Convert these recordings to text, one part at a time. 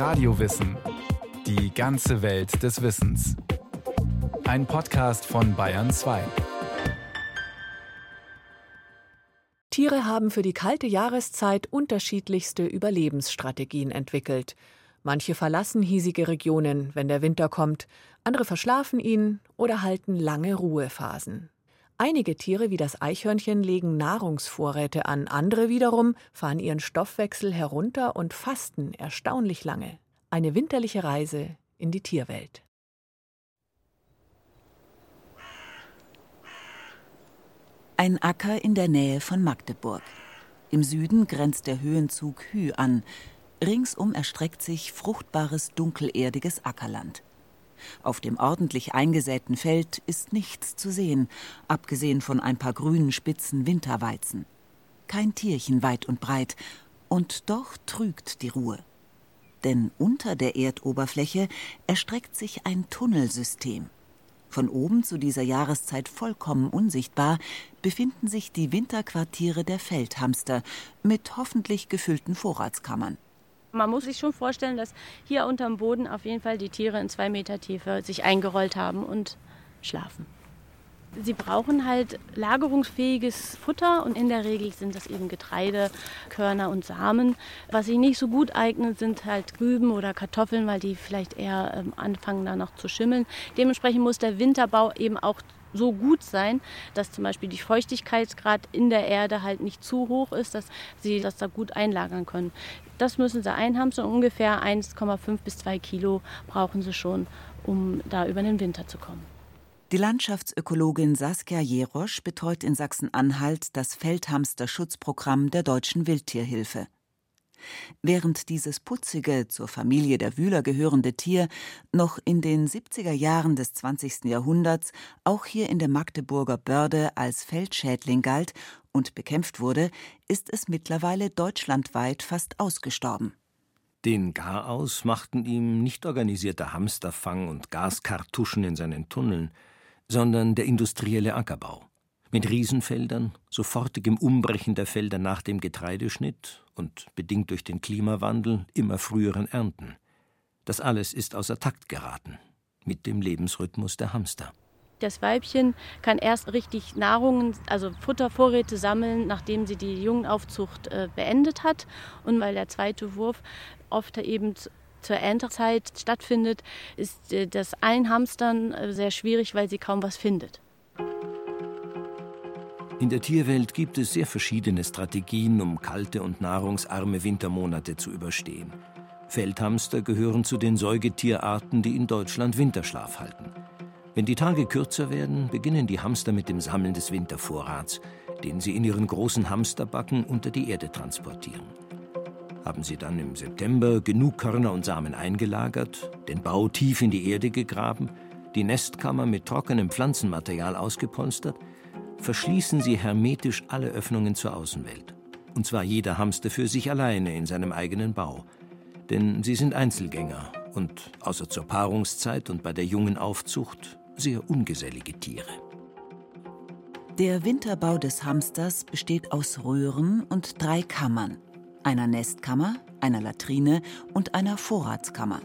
Radiowissen. Die ganze Welt des Wissens. Ein Podcast von Bayern 2. Tiere haben für die kalte Jahreszeit unterschiedlichste Überlebensstrategien entwickelt. Manche verlassen hiesige Regionen, wenn der Winter kommt, andere verschlafen ihn oder halten lange Ruhephasen. Einige Tiere wie das Eichhörnchen legen Nahrungsvorräte an, andere wiederum fahren ihren Stoffwechsel herunter und fasten erstaunlich lange. Eine winterliche Reise in die Tierwelt. Ein Acker in der Nähe von Magdeburg. Im Süden grenzt der Höhenzug Hü an. Ringsum erstreckt sich fruchtbares, dunkelerdiges Ackerland. Auf dem ordentlich eingesäten Feld ist nichts zu sehen, abgesehen von ein paar grünen Spitzen Winterweizen. Kein Tierchen weit und breit, und doch trügt die Ruhe. Denn unter der Erdoberfläche erstreckt sich ein Tunnelsystem. Von oben zu dieser Jahreszeit vollkommen unsichtbar befinden sich die Winterquartiere der Feldhamster mit hoffentlich gefüllten Vorratskammern. Man muss sich schon vorstellen, dass hier unterm Boden auf jeden Fall die Tiere in zwei Meter Tiefe sich eingerollt haben und schlafen. Sie brauchen halt lagerungsfähiges Futter und in der Regel sind das eben Getreide, Körner und Samen. Was sich nicht so gut eignet, sind halt Rüben oder Kartoffeln, weil die vielleicht eher ähm, anfangen da noch zu schimmeln. Dementsprechend muss der Winterbau eben auch so gut sein, dass zum Beispiel die Feuchtigkeitsgrad in der Erde halt nicht zu hoch ist, dass sie das da gut einlagern können. Das müssen sie einhamstern. Ungefähr 1,5 bis 2 Kilo brauchen sie schon, um da über den Winter zu kommen. Die Landschaftsökologin Saskia Jerosch betreut in Sachsen-Anhalt das Feldhamster-Schutzprogramm der Deutschen Wildtierhilfe. Während dieses putzige, zur Familie der Wühler gehörende Tier noch in den 70er Jahren des 20. Jahrhunderts auch hier in der Magdeburger Börde als Feldschädling galt und bekämpft wurde, ist es mittlerweile deutschlandweit fast ausgestorben. Den Garaus machten ihm nicht organisierter Hamsterfang und Gaskartuschen in seinen Tunneln, sondern der industrielle Ackerbau. Mit Riesenfeldern, sofortigem Umbrechen der Felder nach dem Getreideschnitt und, bedingt durch den Klimawandel, immer früheren Ernten. Das alles ist außer Takt geraten mit dem Lebensrhythmus der Hamster. Das Weibchen kann erst richtig Nahrung, also Futtervorräte sammeln, nachdem sie die Jungenaufzucht äh, beendet hat. Und weil der zweite Wurf oft eben zur Erntezeit stattfindet, ist äh, das Einhamstern äh, sehr schwierig, weil sie kaum was findet. In der Tierwelt gibt es sehr verschiedene Strategien, um kalte und nahrungsarme Wintermonate zu überstehen. Feldhamster gehören zu den Säugetierarten, die in Deutschland Winterschlaf halten. Wenn die Tage kürzer werden, beginnen die Hamster mit dem Sammeln des Wintervorrats, den sie in ihren großen Hamsterbacken unter die Erde transportieren. Haben sie dann im September genug Körner und Samen eingelagert, den Bau tief in die Erde gegraben, die Nestkammer mit trockenem Pflanzenmaterial ausgepolstert, verschließen sie hermetisch alle Öffnungen zur Außenwelt. Und zwar jeder Hamster für sich alleine in seinem eigenen Bau. Denn sie sind Einzelgänger und außer zur Paarungszeit und bei der jungen Aufzucht sehr ungesellige Tiere. Der Winterbau des Hamsters besteht aus Röhren und drei Kammern, einer Nestkammer, einer Latrine und einer Vorratskammer.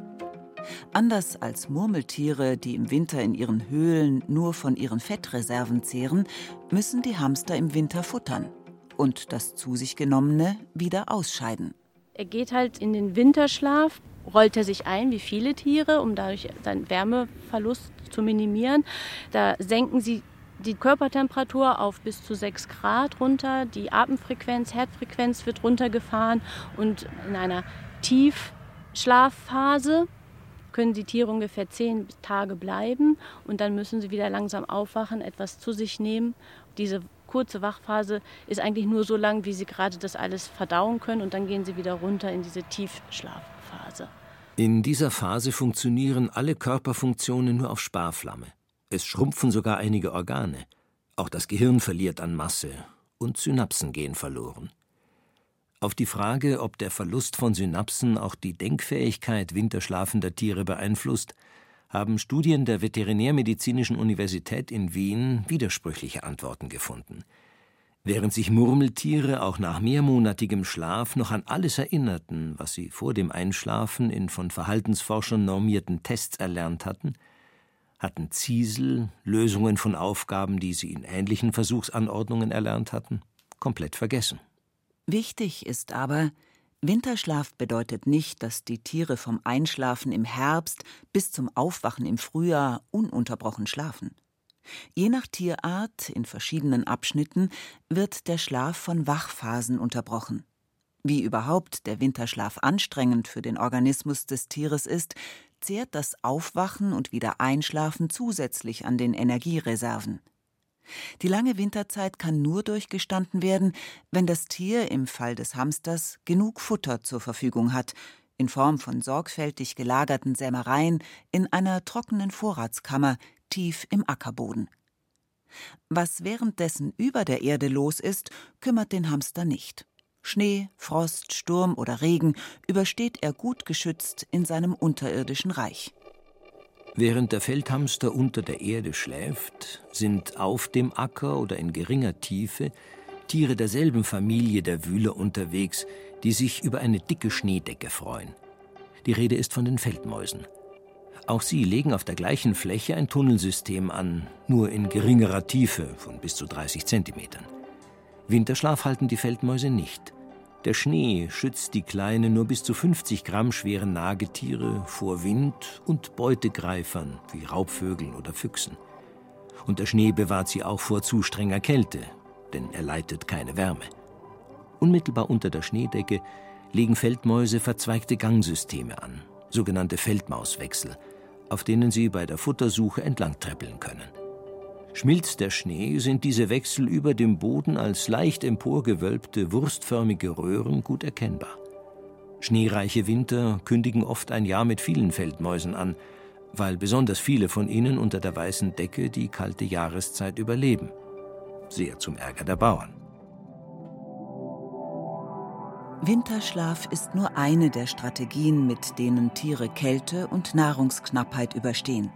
Anders als Murmeltiere, die im Winter in ihren Höhlen nur von ihren Fettreserven zehren, müssen die Hamster im Winter futtern und das zu sich genommene wieder ausscheiden. Er geht halt in den Winterschlaf, rollt er sich ein wie viele Tiere, um dadurch seinen Wärmeverlust zu minimieren. Da senken sie die Körpertemperatur auf bis zu 6 Grad runter, die Atemfrequenz, Herzfrequenz wird runtergefahren und in einer Tiefschlafphase können die Tiere ungefähr zehn Tage bleiben und dann müssen sie wieder langsam aufwachen, etwas zu sich nehmen. Diese kurze Wachphase ist eigentlich nur so lang, wie sie gerade das alles verdauen können und dann gehen sie wieder runter in diese Tiefschlafphase. In dieser Phase funktionieren alle Körperfunktionen nur auf Sparflamme. Es schrumpfen sogar einige Organe. Auch das Gehirn verliert an Masse und Synapsen gehen verloren. Auf die Frage, ob der Verlust von Synapsen auch die Denkfähigkeit winterschlafender Tiere beeinflusst, haben Studien der Veterinärmedizinischen Universität in Wien widersprüchliche Antworten gefunden. Während sich Murmeltiere auch nach mehrmonatigem Schlaf noch an alles erinnerten, was sie vor dem Einschlafen in von Verhaltensforschern normierten Tests erlernt hatten, hatten Ziesel Lösungen von Aufgaben, die sie in ähnlichen Versuchsanordnungen erlernt hatten, komplett vergessen. Wichtig ist aber, Winterschlaf bedeutet nicht, dass die Tiere vom Einschlafen im Herbst bis zum Aufwachen im Frühjahr ununterbrochen schlafen. Je nach Tierart in verschiedenen Abschnitten wird der Schlaf von Wachphasen unterbrochen. Wie überhaupt der Winterschlaf anstrengend für den Organismus des Tieres ist, zehrt das Aufwachen und Wiedereinschlafen zusätzlich an den Energiereserven. Die lange Winterzeit kann nur durchgestanden werden, wenn das Tier im Fall des Hamsters genug Futter zur Verfügung hat, in Form von sorgfältig gelagerten Sämereien in einer trockenen Vorratskammer, tief im Ackerboden. Was währenddessen über der Erde los ist, kümmert den Hamster nicht. Schnee, Frost, Sturm oder Regen übersteht er gut geschützt in seinem unterirdischen Reich. Während der Feldhamster unter der Erde schläft, sind auf dem Acker oder in geringer Tiefe Tiere derselben Familie der Wühler unterwegs, die sich über eine dicke Schneedecke freuen. Die Rede ist von den Feldmäusen. Auch sie legen auf der gleichen Fläche ein Tunnelsystem an, nur in geringerer Tiefe von bis zu 30 Zentimetern. Winterschlaf halten die Feldmäuse nicht. Der Schnee schützt die kleinen, nur bis zu 50 Gramm schweren Nagetiere vor Wind und Beutegreifern wie Raubvögeln oder Füchsen. Und der Schnee bewahrt sie auch vor zu strenger Kälte, denn er leitet keine Wärme. Unmittelbar unter der Schneedecke legen Feldmäuse verzweigte Gangsysteme an, sogenannte Feldmauswechsel, auf denen sie bei der Futtersuche entlangtreppeln können. Schmilzt der Schnee, sind diese Wechsel über dem Boden als leicht emporgewölbte, wurstförmige Röhren gut erkennbar. Schneereiche Winter kündigen oft ein Jahr mit vielen Feldmäusen an, weil besonders viele von ihnen unter der weißen Decke die kalte Jahreszeit überleben. Sehr zum Ärger der Bauern. Winterschlaf ist nur eine der Strategien, mit denen Tiere Kälte und Nahrungsknappheit überstehen.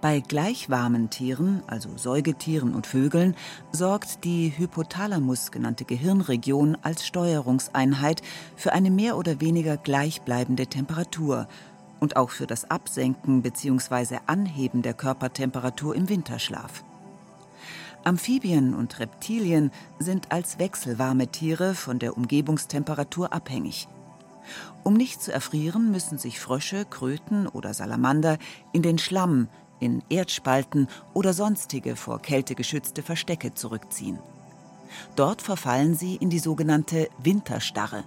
Bei gleich warmen Tieren, also Säugetieren und Vögeln, sorgt die Hypothalamus genannte Gehirnregion als Steuerungseinheit für eine mehr oder weniger gleichbleibende Temperatur und auch für das Absenken bzw. Anheben der Körpertemperatur im Winterschlaf. Amphibien und Reptilien sind als wechselwarme Tiere von der Umgebungstemperatur abhängig. Um nicht zu erfrieren, müssen sich Frösche, Kröten oder Salamander in den Schlamm, in Erdspalten oder sonstige vor Kälte geschützte Verstecke zurückziehen. Dort verfallen sie in die sogenannte Winterstarre.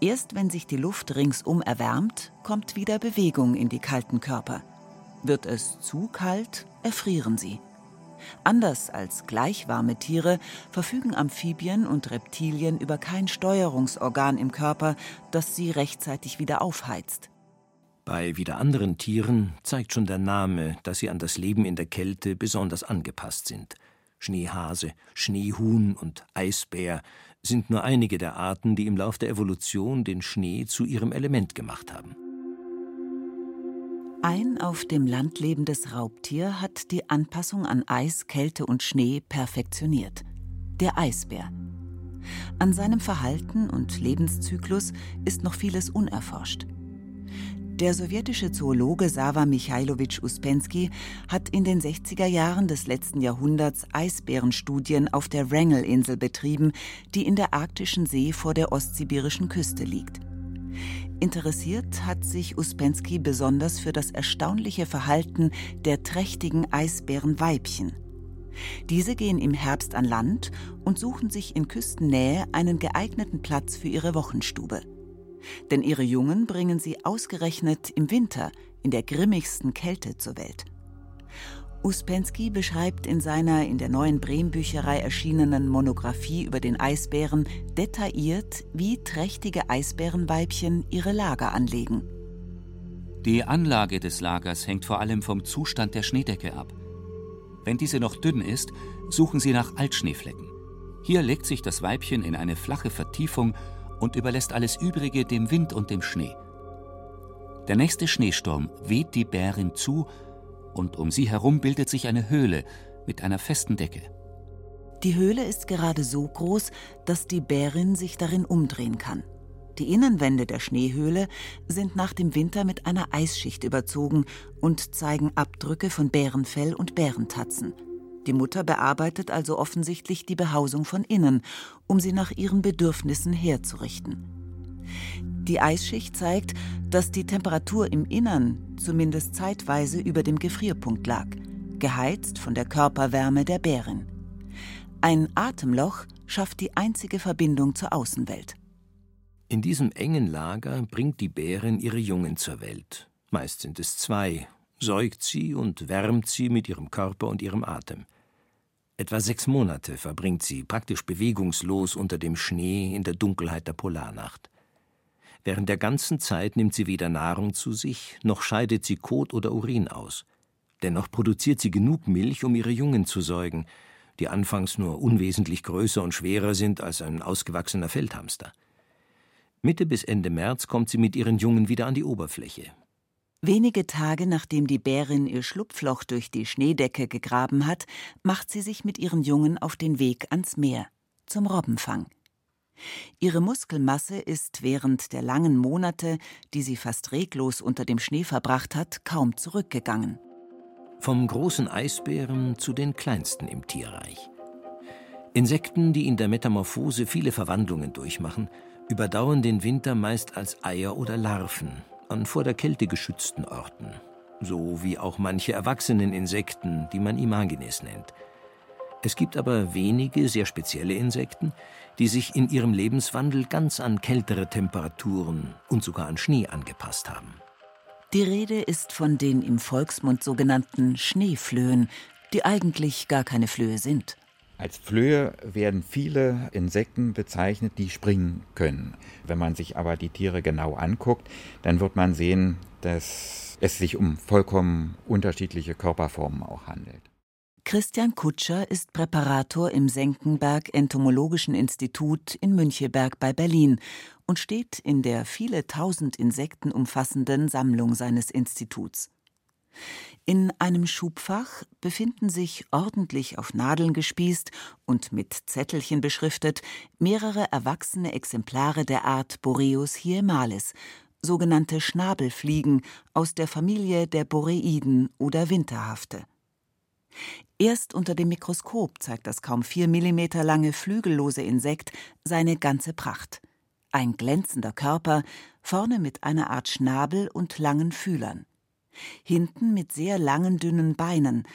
Erst wenn sich die Luft ringsum erwärmt, kommt wieder Bewegung in die kalten Körper. Wird es zu kalt, erfrieren sie. Anders als gleichwarme Tiere verfügen Amphibien und Reptilien über kein Steuerungsorgan im Körper, das sie rechtzeitig wieder aufheizt. Bei wieder anderen Tieren zeigt schon der Name, dass sie an das Leben in der Kälte besonders angepasst sind. Schneehase, Schneehuhn und Eisbär sind nur einige der Arten, die im Lauf der Evolution den Schnee zu ihrem Element gemacht haben. Ein auf dem Land lebendes Raubtier hat die Anpassung an Eis, Kälte und Schnee perfektioniert. Der Eisbär. An seinem Verhalten und Lebenszyklus ist noch vieles unerforscht. Der sowjetische Zoologe Sava Michailowitsch Uspensky hat in den 60er Jahren des letzten Jahrhunderts Eisbärenstudien auf der Wrangel-Insel betrieben, die in der arktischen See vor der ostsibirischen Küste liegt. Interessiert hat sich Uspensky besonders für das erstaunliche Verhalten der trächtigen Eisbärenweibchen. Diese gehen im Herbst an Land und suchen sich in Küstennähe einen geeigneten Platz für ihre Wochenstube. Denn ihre Jungen bringen sie ausgerechnet im Winter in der grimmigsten Kälte zur Welt. Uspensky beschreibt in seiner in der neuen Brehm-Bücherei erschienenen Monographie über den Eisbären detailliert, wie trächtige Eisbärenweibchen ihre Lager anlegen. Die Anlage des Lagers hängt vor allem vom Zustand der Schneedecke ab. Wenn diese noch dünn ist, suchen sie nach Altschneeflecken. Hier legt sich das Weibchen in eine flache Vertiefung und überlässt alles Übrige dem Wind und dem Schnee. Der nächste Schneesturm weht die Bärin zu und um sie herum bildet sich eine Höhle mit einer festen Decke. Die Höhle ist gerade so groß, dass die Bärin sich darin umdrehen kann. Die Innenwände der Schneehöhle sind nach dem Winter mit einer Eisschicht überzogen und zeigen Abdrücke von Bärenfell und Bärentatzen. Die Mutter bearbeitet also offensichtlich die Behausung von innen, um sie nach ihren Bedürfnissen herzurichten. Die Eisschicht zeigt, dass die Temperatur im Innern zumindest zeitweise über dem Gefrierpunkt lag, geheizt von der Körperwärme der Bärin. Ein Atemloch schafft die einzige Verbindung zur Außenwelt. In diesem engen Lager bringt die Bärin ihre Jungen zur Welt. Meist sind es zwei, säugt sie und wärmt sie mit ihrem Körper und ihrem Atem. Etwa sechs Monate verbringt sie praktisch bewegungslos unter dem Schnee in der Dunkelheit der Polarnacht. Während der ganzen Zeit nimmt sie weder Nahrung zu sich, noch scheidet sie Kot oder Urin aus. Dennoch produziert sie genug Milch, um ihre Jungen zu säugen, die anfangs nur unwesentlich größer und schwerer sind als ein ausgewachsener Feldhamster. Mitte bis Ende März kommt sie mit ihren Jungen wieder an die Oberfläche. Wenige Tage nachdem die Bärin ihr Schlupfloch durch die Schneedecke gegraben hat, macht sie sich mit ihren Jungen auf den Weg ans Meer, zum Robbenfang. Ihre Muskelmasse ist während der langen Monate, die sie fast reglos unter dem Schnee verbracht hat, kaum zurückgegangen. Vom großen Eisbären zu den kleinsten im Tierreich. Insekten, die in der Metamorphose viele Verwandlungen durchmachen, überdauern den Winter meist als Eier oder Larven an vor der Kälte geschützten Orten, so wie auch manche erwachsenen Insekten, die man Imagines nennt. Es gibt aber wenige sehr spezielle Insekten, die sich in ihrem Lebenswandel ganz an kältere Temperaturen und sogar an Schnee angepasst haben. Die Rede ist von den im Volksmund sogenannten Schneeflöhen, die eigentlich gar keine Flöhe sind. Als Flöhe werden viele Insekten bezeichnet, die springen können. Wenn man sich aber die Tiere genau anguckt, dann wird man sehen, dass es sich um vollkommen unterschiedliche Körperformen auch handelt. Christian Kutscher ist Präparator im Senckenberg Entomologischen Institut in Müncheberg bei Berlin und steht in der viele tausend Insekten umfassenden Sammlung seines Instituts. In einem Schubfach befinden sich ordentlich auf Nadeln gespießt und mit Zettelchen beschriftet mehrere erwachsene Exemplare der Art Boreus hiemalis, sogenannte Schnabelfliegen aus der Familie der Boreiden oder Winterhafte. Erst unter dem Mikroskop zeigt das kaum vier Millimeter lange flügellose Insekt seine ganze Pracht. Ein glänzender Körper, vorne mit einer Art Schnabel und langen Fühlern. Hinten mit sehr langen, dünnen Beinen,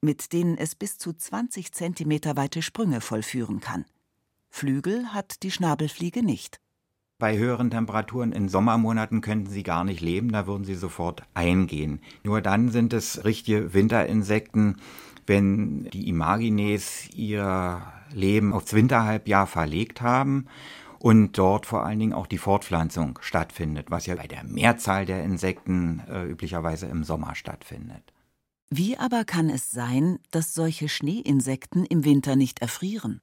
mit denen es bis zu 20 Zentimeter weite Sprünge vollführen kann. Flügel hat die Schnabelfliege nicht. Bei höheren Temperaturen in Sommermonaten könnten sie gar nicht leben, da würden sie sofort eingehen. Nur dann sind es richtige Winterinsekten, wenn die Imagines ihr Leben aufs Winterhalbjahr verlegt haben und dort vor allen Dingen auch die Fortpflanzung stattfindet, was ja bei der Mehrzahl der Insekten äh, üblicherweise im Sommer stattfindet. Wie aber kann es sein, dass solche Schneeinsekten im Winter nicht erfrieren?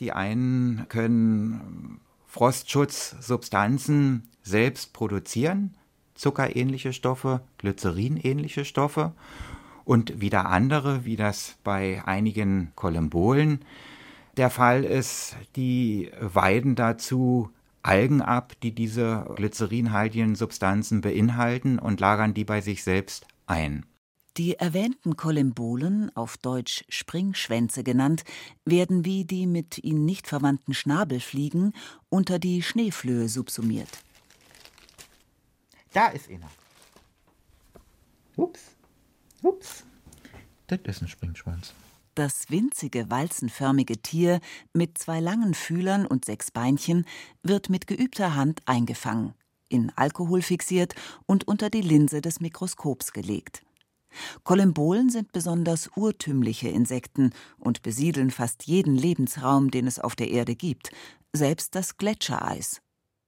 Die einen können Frostschutzsubstanzen selbst produzieren, zuckerähnliche Stoffe, glycerinähnliche Stoffe und wieder andere, wie das bei einigen Kolumbolen der Fall ist, die weiden dazu Algen ab, die diese glycerinhaltigen Substanzen beinhalten und lagern die bei sich selbst ein. Die erwähnten Kollembolen, auf Deutsch Springschwänze genannt, werden wie die mit ihnen nicht verwandten Schnabelfliegen unter die Schneeflöhe subsumiert. Da ist einer. Ups. Ups. Das ist ein Springschwanz. Das winzige, walzenförmige Tier mit zwei langen Fühlern und sechs Beinchen wird mit geübter Hand eingefangen, in Alkohol fixiert und unter die Linse des Mikroskops gelegt. Kollembolen sind besonders urtümliche Insekten und besiedeln fast jeden Lebensraum, den es auf der Erde gibt, selbst das Gletschereis.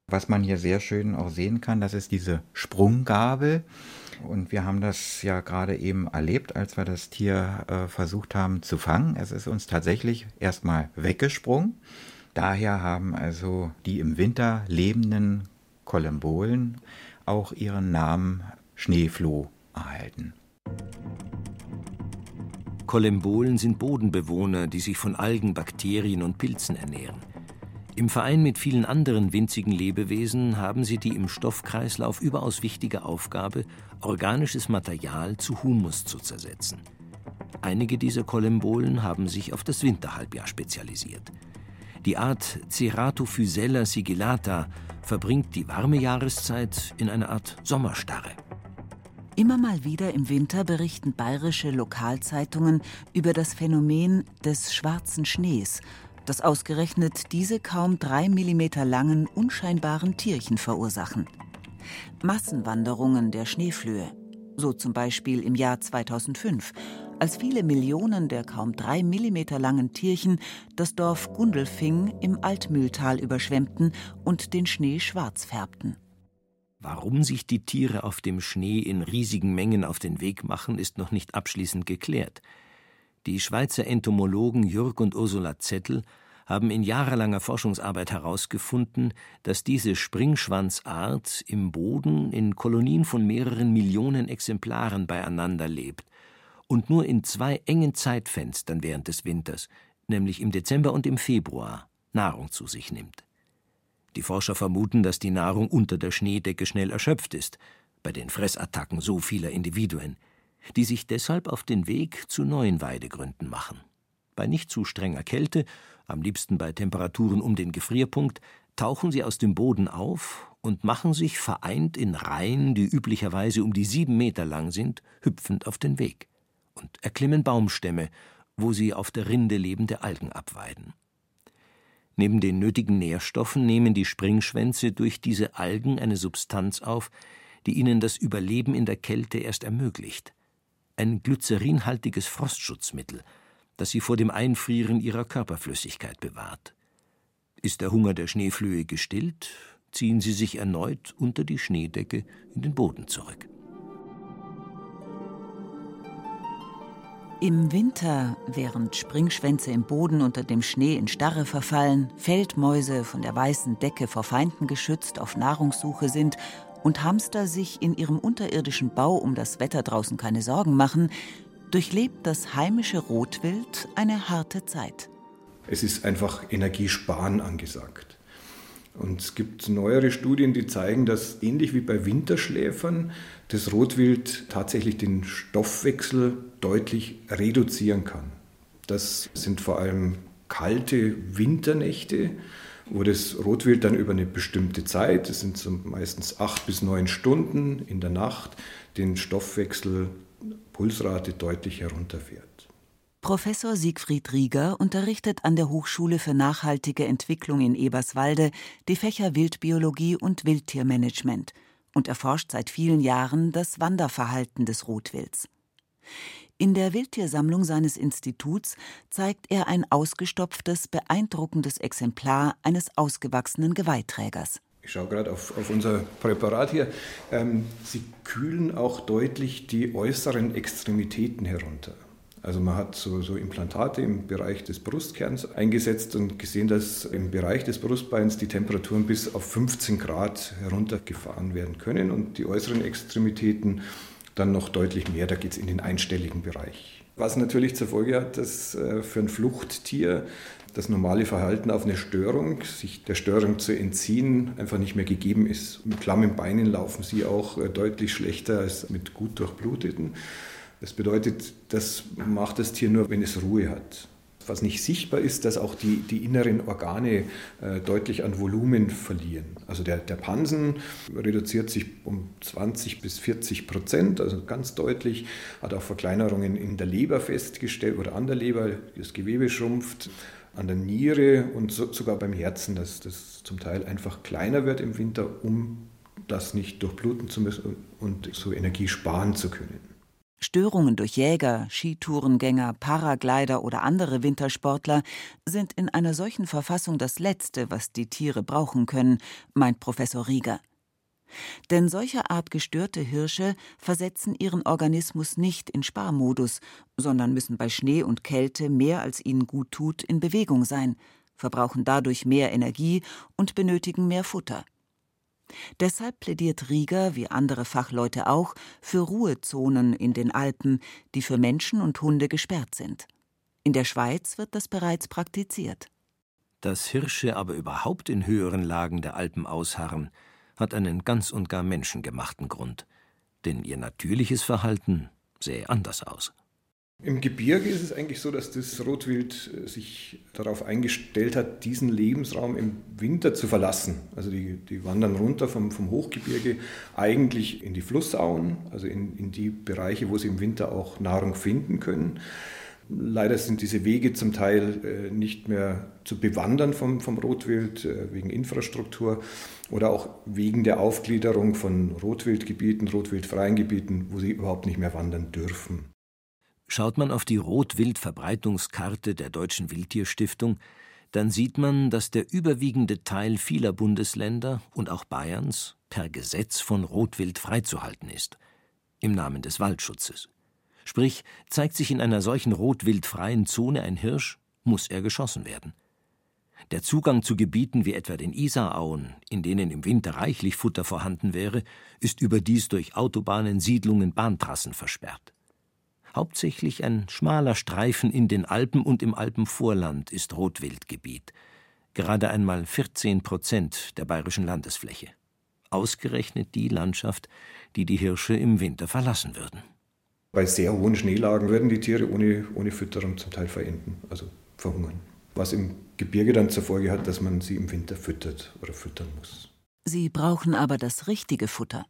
Was man hier sehr schön auch sehen kann, das ist diese Sprunggabel. Und wir haben das ja gerade eben erlebt, als wir das Tier äh, versucht haben zu fangen. Es ist uns tatsächlich erstmal weggesprungen. Daher haben also die im Winter lebenden Kollembolen auch ihren Namen Schneefloh erhalten. Kolembolen sind Bodenbewohner, die sich von Algen, Bakterien und Pilzen ernähren. Im Verein mit vielen anderen winzigen Lebewesen haben sie die im Stoffkreislauf überaus wichtige Aufgabe, organisches Material zu Humus zu zersetzen. Einige dieser Kolembolen haben sich auf das Winterhalbjahr spezialisiert. Die Art Ceratophysella sigillata verbringt die warme Jahreszeit in einer Art Sommerstarre. Immer mal wieder im Winter berichten bayerische Lokalzeitungen über das Phänomen des schwarzen Schnees, das ausgerechnet diese kaum drei Millimeter langen, unscheinbaren Tierchen verursachen. Massenwanderungen der Schneeflöhe, so zum Beispiel im Jahr 2005, als viele Millionen der kaum drei Millimeter langen Tierchen das Dorf Gundelfing im Altmühltal überschwemmten und den Schnee schwarz färbten. Warum sich die Tiere auf dem Schnee in riesigen Mengen auf den Weg machen, ist noch nicht abschließend geklärt. Die Schweizer Entomologen Jürg und Ursula Zettel haben in jahrelanger Forschungsarbeit herausgefunden, dass diese Springschwanzart im Boden in Kolonien von mehreren Millionen Exemplaren beieinander lebt und nur in zwei engen Zeitfenstern während des Winters, nämlich im Dezember und im Februar, Nahrung zu sich nimmt. Die Forscher vermuten, dass die Nahrung unter der Schneedecke schnell erschöpft ist, bei den Fressattacken so vieler Individuen, die sich deshalb auf den Weg zu neuen Weidegründen machen. Bei nicht zu strenger Kälte, am liebsten bei Temperaturen um den Gefrierpunkt, tauchen sie aus dem Boden auf und machen sich vereint in Reihen, die üblicherweise um die sieben Meter lang sind, hüpfend auf den Weg und erklimmen Baumstämme, wo sie auf der Rinde lebende Algen abweiden. Neben den nötigen Nährstoffen nehmen die Springschwänze durch diese Algen eine Substanz auf, die ihnen das Überleben in der Kälte erst ermöglicht. Ein glycerinhaltiges Frostschutzmittel, das sie vor dem Einfrieren ihrer Körperflüssigkeit bewahrt. Ist der Hunger der Schneeflöhe gestillt, ziehen sie sich erneut unter die Schneedecke in den Boden zurück. Im Winter, während Springschwänze im Boden unter dem Schnee in Starre verfallen, Feldmäuse von der weißen Decke vor Feinden geschützt auf Nahrungssuche sind und Hamster sich in ihrem unterirdischen Bau um das Wetter draußen keine Sorgen machen, durchlebt das heimische Rotwild eine harte Zeit. Es ist einfach Energiesparen angesagt. Und es gibt neuere Studien, die zeigen, dass ähnlich wie bei Winterschläfern das Rotwild tatsächlich den Stoffwechsel deutlich reduzieren kann. Das sind vor allem kalte Winternächte, wo das Rotwild dann über eine bestimmte Zeit, das sind so meistens acht bis neun Stunden in der Nacht, den Stoffwechsel Pulsrate deutlich herunterfährt. Professor Siegfried Rieger unterrichtet an der Hochschule für nachhaltige Entwicklung in Eberswalde die Fächer Wildbiologie und Wildtiermanagement und erforscht seit vielen Jahren das Wanderverhalten des Rotwilds. In der Wildtiersammlung seines Instituts zeigt er ein ausgestopftes, beeindruckendes Exemplar eines ausgewachsenen Geweihträgers. Ich schaue gerade auf, auf, unser Präparat hier. Ähm, sie kühlen auch deutlich die äußeren Extremitäten herunter. Also man hat so, so, Implantate im Bereich des Brustkerns eingesetzt und gesehen, dass im Bereich des Brustbeins die Temperaturen bis auf 15 Grad heruntergefahren werden können und die äußeren Extremitäten dann noch deutlich mehr. Da geht es in den einstelligen Bereich. Was natürlich zur Folge hat, dass äh, für ein Fluchttier das normale Verhalten auf eine Störung, sich der Störung zu entziehen, einfach nicht mehr gegeben ist. Mit klammen Beinen laufen sie auch äh, deutlich schlechter als mit gut durchbluteten. Das bedeutet, das macht das Tier nur, wenn es Ruhe hat. Was nicht sichtbar ist, dass auch die, die inneren Organe äh, deutlich an Volumen verlieren. Also der, der Pansen reduziert sich um 20 bis 40 Prozent, also ganz deutlich, hat auch Verkleinerungen in der Leber festgestellt oder an der Leber, das Gewebe schrumpft, an der Niere und so, sogar beim Herzen, dass das zum Teil einfach kleiner wird im Winter, um das nicht durchbluten zu müssen und so Energie sparen zu können. Störungen durch Jäger, Skitourengänger, Paraglider oder andere Wintersportler sind in einer solchen Verfassung das Letzte, was die Tiere brauchen können, meint Professor Rieger. Denn solcher Art gestörte Hirsche versetzen ihren Organismus nicht in Sparmodus, sondern müssen bei Schnee und Kälte mehr als ihnen gut tut in Bewegung sein, verbrauchen dadurch mehr Energie und benötigen mehr Futter. Deshalb plädiert Rieger, wie andere Fachleute auch, für Ruhezonen in den Alpen, die für Menschen und Hunde gesperrt sind. In der Schweiz wird das bereits praktiziert. Dass Hirsche aber überhaupt in höheren Lagen der Alpen ausharren, hat einen ganz und gar menschengemachten Grund. Denn ihr natürliches Verhalten sähe anders aus. Im Gebirge ist es eigentlich so, dass das Rotwild äh, sich darauf eingestellt hat, diesen Lebensraum im Winter zu verlassen. Also die, die wandern runter vom, vom, Hochgebirge eigentlich in die Flussauen, also in, in die Bereiche, wo sie im Winter auch Nahrung finden können. Leider sind diese Wege zum Teil äh, nicht mehr zu bewandern vom, vom Rotwild äh, wegen Infrastruktur oder auch wegen der Aufgliederung von Rotwildgebieten, rotwildfreien Gebieten, wo sie überhaupt nicht mehr wandern dürfen. Schaut man auf die Rotwildverbreitungskarte der Deutschen Wildtierstiftung, dann sieht man, dass der überwiegende Teil vieler Bundesländer und auch Bayerns per Gesetz von Rotwild freizuhalten ist, im Namen des Waldschutzes. Sprich, zeigt sich in einer solchen rotwildfreien Zone ein Hirsch, muss er geschossen werden. Der Zugang zu Gebieten wie etwa den Isarauen, in denen im Winter reichlich Futter vorhanden wäre, ist überdies durch Autobahnen, Siedlungen, Bahntrassen versperrt. Hauptsächlich ein schmaler Streifen in den Alpen und im Alpenvorland ist Rotwildgebiet. Gerade einmal 14 Prozent der bayerischen Landesfläche. Ausgerechnet die Landschaft, die die Hirsche im Winter verlassen würden. Bei sehr hohen Schneelagen würden die Tiere ohne, ohne Fütterung zum Teil verenden, also verhungern. Was im Gebirge dann zur Folge hat, dass man sie im Winter füttert oder füttern muss. Sie brauchen aber das richtige Futter.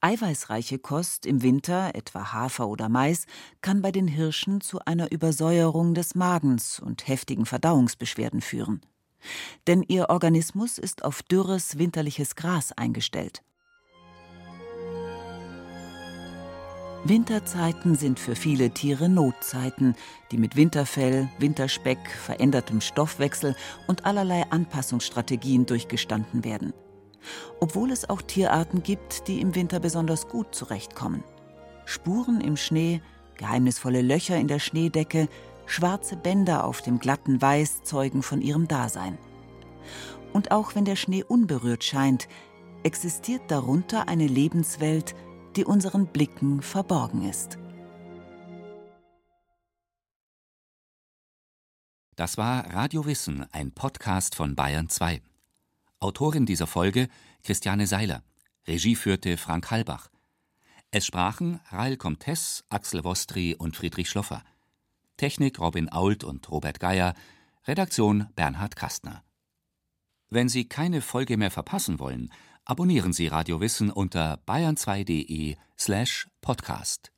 Eiweißreiche Kost im Winter, etwa Hafer oder Mais, kann bei den Hirschen zu einer Übersäuerung des Magens und heftigen Verdauungsbeschwerden führen. Denn ihr Organismus ist auf dürres winterliches Gras eingestellt. Winterzeiten sind für viele Tiere Notzeiten, die mit Winterfell, Winterspeck, verändertem Stoffwechsel und allerlei Anpassungsstrategien durchgestanden werden obwohl es auch Tierarten gibt, die im Winter besonders gut zurechtkommen. Spuren im Schnee, geheimnisvolle Löcher in der Schneedecke, schwarze Bänder auf dem glatten Weiß zeugen von ihrem Dasein. Und auch wenn der Schnee unberührt scheint, existiert darunter eine Lebenswelt, die unseren Blicken verborgen ist. Das war Radio Wissen, ein Podcast von Bayern 2. Autorin dieser Folge Christiane Seiler. Regie führte Frank Halbach. Es sprachen Rael Comtes, Axel Wostri und Friedrich Schloffer. Technik Robin Ault und Robert Geier. Redaktion Bernhard Kastner. Wenn Sie keine Folge mehr verpassen wollen, abonnieren Sie Radio Wissen unter bayern2.de slash podcast.